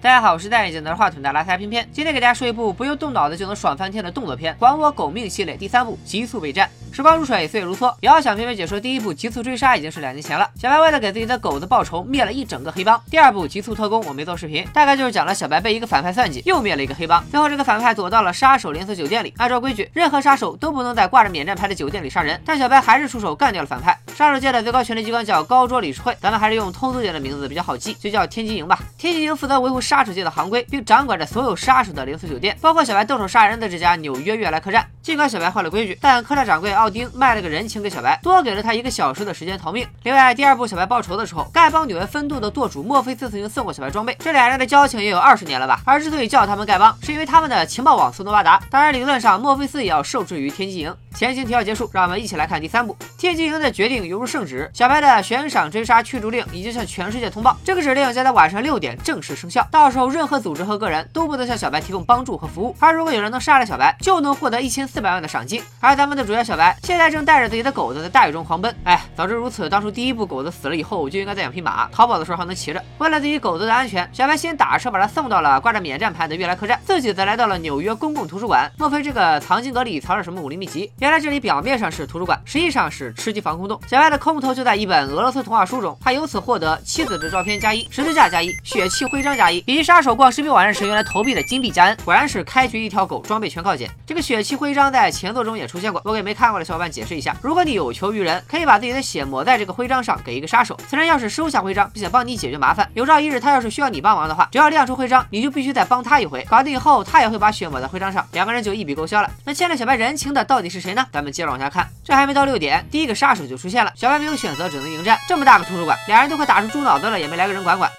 大家好，我是戴眼镜拿着话筒的拉塞偏偏，今天给大家说一部不用动脑子就能爽翻天的动作片《还我狗命》系列第三部《极速备战》。时光如水，岁月如梭。遥想偏偏解说第一部《极速追杀》已经是两年前了。小白为了给自己的狗子报仇，灭了一整个黑帮。第二部《极速特工》我没做视频，大概就是讲了小白被一个反派算计，又灭了一个黑帮。最后这个反派躲到了杀手连锁酒店里。按照规矩，任何杀手都不能在挂着免战牌的酒店里杀人，但小白还是出手干掉了反派。杀手界的最高权力机关叫高桌理事会，咱们还是用通俗点的名字比较好记，就叫天机营吧。天机营负责维护杀手界的行规，并掌管着所有杀手的连锁酒店，包括小白动手杀人的这家纽约悦来客栈。尽管小白坏了规矩，但客栈掌柜奥丁卖了个人情给小白，多给了他一个小时的时间逃命。另外，第二部小白报仇的时候，丐帮纽约分舵的舵主墨菲斯曾经送过小白装备，这俩人的交情也有二十年了吧？而之所以叫他们丐帮，是因为他们的情报网四通八达。当然，理论上墨菲斯也要受制于天机营。前情提要结束，让我们一起来看第三部。天机营的决定犹如圣旨，小白的悬赏追杀驱逐令已经向全世界通报，这个指令将在晚上六点正式生效。到时候，任何组织和个人都不能向小白提供帮助和服务。而如果有人能杀了小白，就能获得一千四百万的赏金。而咱们的主角小白现在正带着自己的狗子在大雨中狂奔。哎，早知如此，当初第一部狗子死了以后，我就应该再养匹马，逃跑的时候还能骑着。为了自己狗子的安全，小白先打车把他送到了挂着免战牌的悦来客栈，自己则来到了纽约公共图书馆。莫非这个藏经阁里藏着什么武林秘籍？原来这里表面上是图书馆，实际上是吃鸡防空洞。小白的空投就在一本俄罗斯童话书中，他由此获得妻子的照片加一，十字架加一，血气徽章加一，以及杀手逛视频网站时用来投币的金币加 N。果然是开局一条狗，装备全靠捡。这个血气徽章在前作中也出现过。我给没看过的小伙伴解释一下：如果你有求于人，可以把自己的血抹在这个徽章上，给一个杀手。此人要是收下徽章，并且帮你解决麻烦，有朝一日他要是需要你帮忙的话，只要亮出徽章，你就必须再帮他一回。搞定以后，他也会把血抹在徽章上，两个人就一笔勾销了。那欠了小白人情的到底是谁呢？咱们接着往下看。这还没到六点，第一个杀手就出现了。小白没有选择，只能迎战。这么大个图书馆，俩人都快打出猪脑子了，也没来个人管管。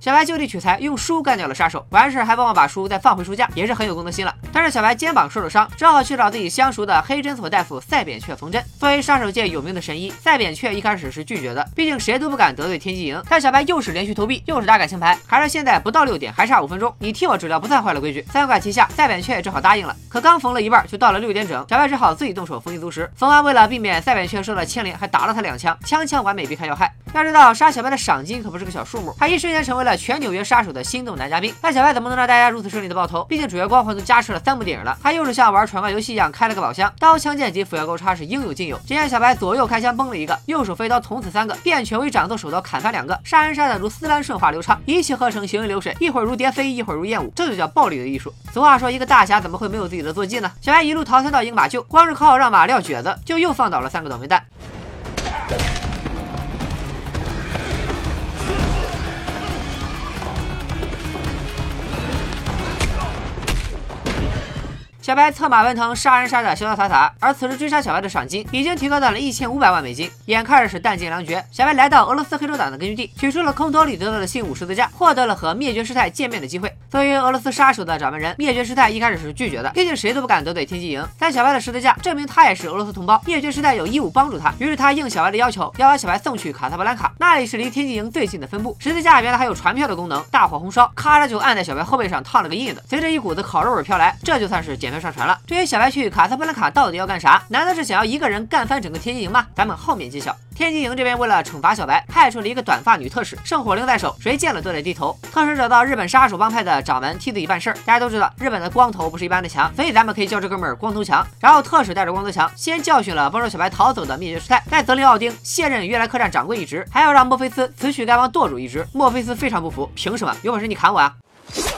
小白就地取材，用书干掉了杀手，完事还帮我把书再放回书架，也是很有公德心了。但是小白肩膀受了伤，只好去找自己相熟的黑诊所大夫赛扁鹊缝针。作为杀手界有名的神医，赛扁鹊一开始是拒绝的，毕竟谁都不敢得罪天机营。但小白又是连续投币，又是打感情牌，还是现在不到六点，还差五分钟，你替我治疗不算坏了规矩。三管齐下，赛扁鹊只好答应了。可刚缝了一半，就到了六点整，小白只好自己动手丰衣足食。缝完，为了避免赛扁鹊受到牵连，还打了他两枪，枪枪完美，避开要害。要知道杀小白的赏金可不是个小数目，他一瞬间成为了全纽约杀手的心动男嘉宾。但小白怎么能让大家如此顺利的爆头？毕竟主角光环都加持了三部电影了，他又是像玩闯关游戏一样开了个宝箱，刀枪剑戟斧钺钩叉是应有尽有。只见小白左右开枪崩了一个，右手飞刀捅死三个，变犬为掌，动手刀砍翻两个，杀人杀的如丝般顺滑流畅，一气呵成，行云流水，一会儿如蝶飞，一会儿如燕舞，这就叫暴力的艺术。俗话说，一个大侠怎么会没有自己的坐骑呢？小白一路逃窜到一个马厩，光是靠让马撂蹶子，就又放倒了三个倒霉蛋。小白策马奔腾，杀人杀的潇潇洒洒。而此时追杀小白的赏金已经提高到了一千五百万美金，眼看着是弹尽粮绝。小白来到俄罗斯黑手党的根据地，取出了空投里得到的信物十字架，获得了和灭绝师太见面的机会。作为俄罗斯杀手的掌门人，灭绝师太一开始是拒绝的，毕竟谁都不敢得罪天机营。但小白的十字架证明他也是俄罗斯同胞，灭绝师太有义务帮助他。于是他应小白的要求，要把小白送去卡萨布兰卡，那里是离天机营最近的分部。十字架原来还有传票的功能，大火红烧，咔嚓就按在小白后背上烫了个印子，随着一股子烤肉味飘来，这就算是检票上传了。至于小白去卡萨布兰卡到底要干啥？难道是想要一个人干翻整个天津营吗？咱们后面揭晓。天津营这边为了惩罚小白，派出了一个短发女特使，圣火令在手，谁见了都得低头。特使找到日本杀手帮派的掌门替自己办事儿。大家都知道，日本的光头不是一般的强，所以咱们可以叫这哥们儿光头强。然后特使带着光头强，先教训了帮助小白逃走的灭绝师太，再责令奥丁卸任悦来客栈掌柜一职，还要让墨菲斯辞去该帮舵主一职。墨菲斯非常不服，凭什么？有本事你砍我啊！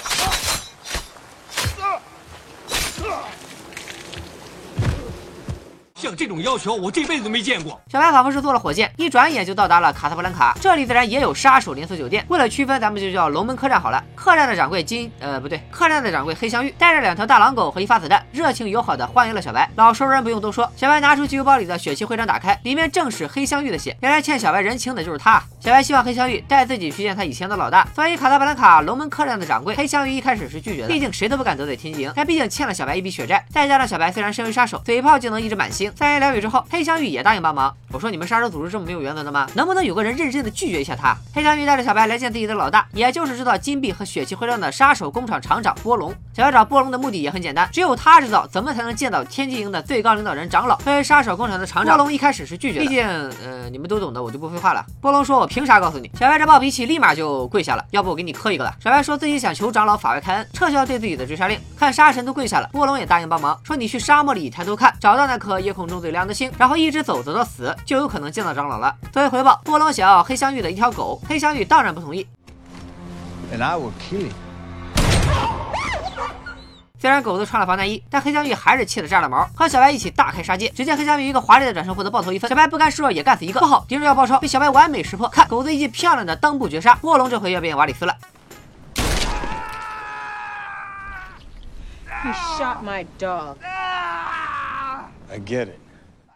像这种要求，我这辈子都没见过。小白仿佛是坐了火箭，一转眼就到达了卡萨布兰卡。这里自然也有杀手连锁酒店，为了区分，咱们就叫龙门客栈好了。客栈的掌柜金，呃，不对，客栈的掌柜黑香玉带着两条大狼狗和一发子弹，热情友好的欢迎了小白。老熟人不用多说，小白拿出急救包里的血气徽章，打开，里面正是黑香玉的血。原来欠小白人情的就是他。小白希望黑香玉带自己去见他以前的老大。所以卡萨布兰卡龙门客栈的掌柜，黑香玉一开始是拒绝的，毕竟谁都不敢得罪天机营，但毕竟欠了小白一笔血债，再加上小白虽然身为杀手，嘴炮就能一直满星。三言两语之后，黑香玉也答应帮忙。我说你们杀手组织这么没有原则的吗？能不能有个人认真的拒绝一下他？黑香玉带着小白来见自己的老大，也就是制造金币和血气徽章的杀手工厂厂长波龙。小小白找波龙的目的也很简单，只有他知道怎么才能见到天机营的最高领导人长老。作为杀手工厂的厂长，波龙一开始是拒绝的，毕竟，呃，你们都懂的，我就不废话了。波龙说：“我凭啥告诉你？”小白这暴脾气立马就跪下了，要不我给你磕一个吧。小白说自己想求长老法外开恩，撤销对自己的追杀令。看杀神都跪下了，波龙也答应帮忙，说你去沙漠里抬头看，找到那颗夜空中最亮的星，然后一直走走到死，就有可能见到长老了。作为回报，波龙想要黑香玉的一条狗，黑香玉当然不同意。虽然狗子穿了防弹衣，但黑香玉还是气得炸了毛，和小白一起大开杀戒。只见黑香玉一个华丽的转身获得爆头一分，小白不甘示弱也干死一个。不好，敌人要爆抄，被小白完美识破。看狗子一记漂亮的裆部绝杀，卧龙这回要变瓦里斯了。He shot my dog. I get it.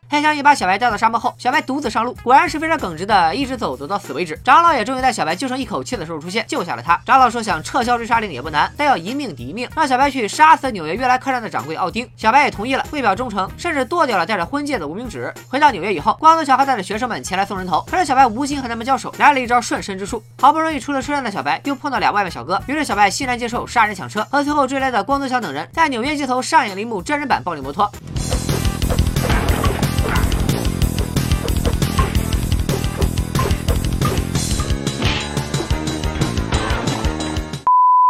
黑香一把小白带到沙漠后，小白独自上路，果然是非常耿直的，一直走走到死为止。长老也终于在小白就剩一口气的时候出现，救下了他。长老说想撤销追杀令也不难，但要一命抵一命，让小白去杀死纽约悦来客栈的掌柜奥丁。小白也同意了，为表忠诚，甚至剁掉了带着婚戒的无名指。回到纽约以后，光头强还带着学生们前来送人头，可是小白无心和他们交手，来了一招瞬身之术。好不容易出了车站的小白，又碰到俩外卖小哥，于是小白欣然接受杀人抢车，和随后追来的光头强等人，在纽约街头上演了一幕真人版暴力摩托。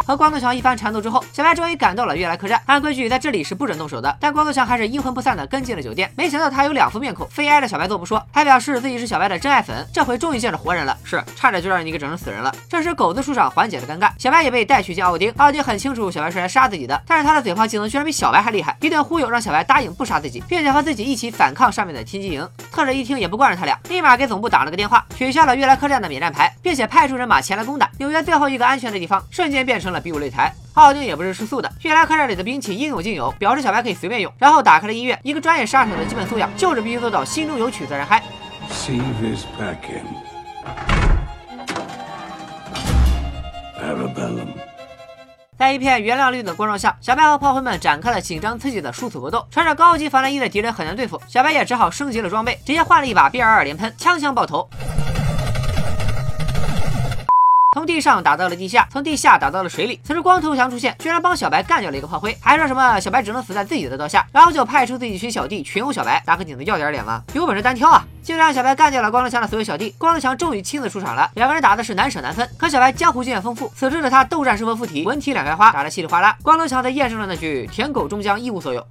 和光头强一番缠斗之后，小白终于赶到了悦来客栈。按规矩，在这里是不准动手的，但光头强还是阴魂不散的跟进了酒店。没想到他有两副面孔，非挨着小白揍不说，还表示自己是小白的真爱粉。这回终于见着活人了，是差点就让你给整成死人了。这时狗子出场缓解了尴尬，小白也被带去见奥丁。奥丁很清楚小白是来杀自己的，但是他的嘴炮技能居然比小白还厉害，一顿忽悠让小白答应不杀自己，并且和自己一起反抗上面的天机营。特使一听也不惯着他俩，立马给总部打了个电话，取消了悦来客栈的免战牌，并且派出人马前来攻打纽约最后一个安全的地方，瞬间变成了比武擂台。奥丁也不是吃素的，悦来客栈里的兵器应有尽有，表示小白可以随便用。然后打开了音乐，一个专业杀手的基本素养就是必须做到心中有曲自然嗨。See this back in. Arabellum. 在一片原谅绿的光照下，小白和炮灰们展开了紧张刺激的殊死搏斗。穿着高级防弹衣的敌人很难对付，小白也只好升级了装备，直接换了一把 B 二二连喷，枪枪爆头。从地上打到了地下，从地下打到了水里。此时光头强出现，居然帮小白干掉了一个炮灰，还说什么小白只能死在自己的刀下，然后就派出自己一群小弟群殴小白。大哥，你能要点脸吗？有本事单挑啊！竟然让，小白干掉了光头强的所有小弟，光头强终于亲自出场了。两个人打的是难舍难分，可小白江湖经验丰富，此时的他斗战胜佛附体，文体两开花，打得稀里哗啦。光头强则验证了那句“舔狗终将一无所有”。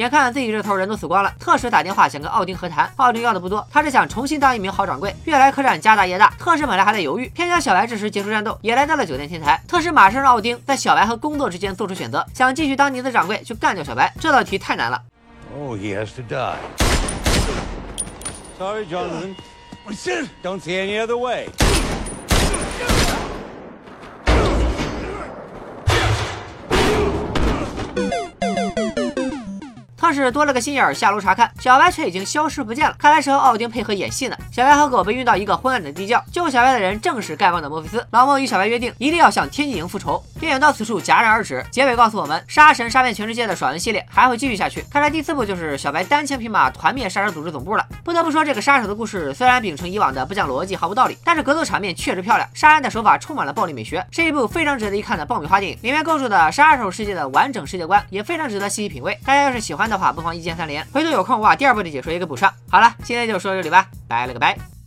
眼看自己这头人都死光了，特使打电话想跟奥丁和谈。奥丁要的不多，他是想重新当一名好掌柜。悦来客栈家大业大，特使本来还在犹豫，偏巧小白这时结束战斗，也来到了酒店天台。特使马上让奥丁在小白和工作之间做出选择，想继续当你的掌柜，去干掉小白。这道题太难了。Oh, he has to die. Sorry, Jonathan. Don't see any other way. 特使多了个心眼儿，下楼查看，小白却已经消失不见了。看来是和奥丁配合演戏呢。小白和狗被运到一个昏暗的地窖，救小白的人正是丐帮的墨菲斯。老莫与小白约定，一定要向天际营复仇。电影到此处戛然而止。结尾告诉我们，杀神杀遍全世界的爽文系列还会继续下去。看来第四部就是小白单枪匹马团灭杀手组织总部了。不得不说，这个杀手的故事虽然秉承以往的不讲逻辑、毫无道理，但是格斗场面确实漂亮，杀人的手法充满了暴力美学，是一部非常值得一看的爆米花电影。里面构筑的杀手世界的完整世界观也非常值得细细品味。大家要是喜欢的不妨一键三连。回头有空我把第二部的解说也给补上。好了，今天就说到这里吧，拜了个拜。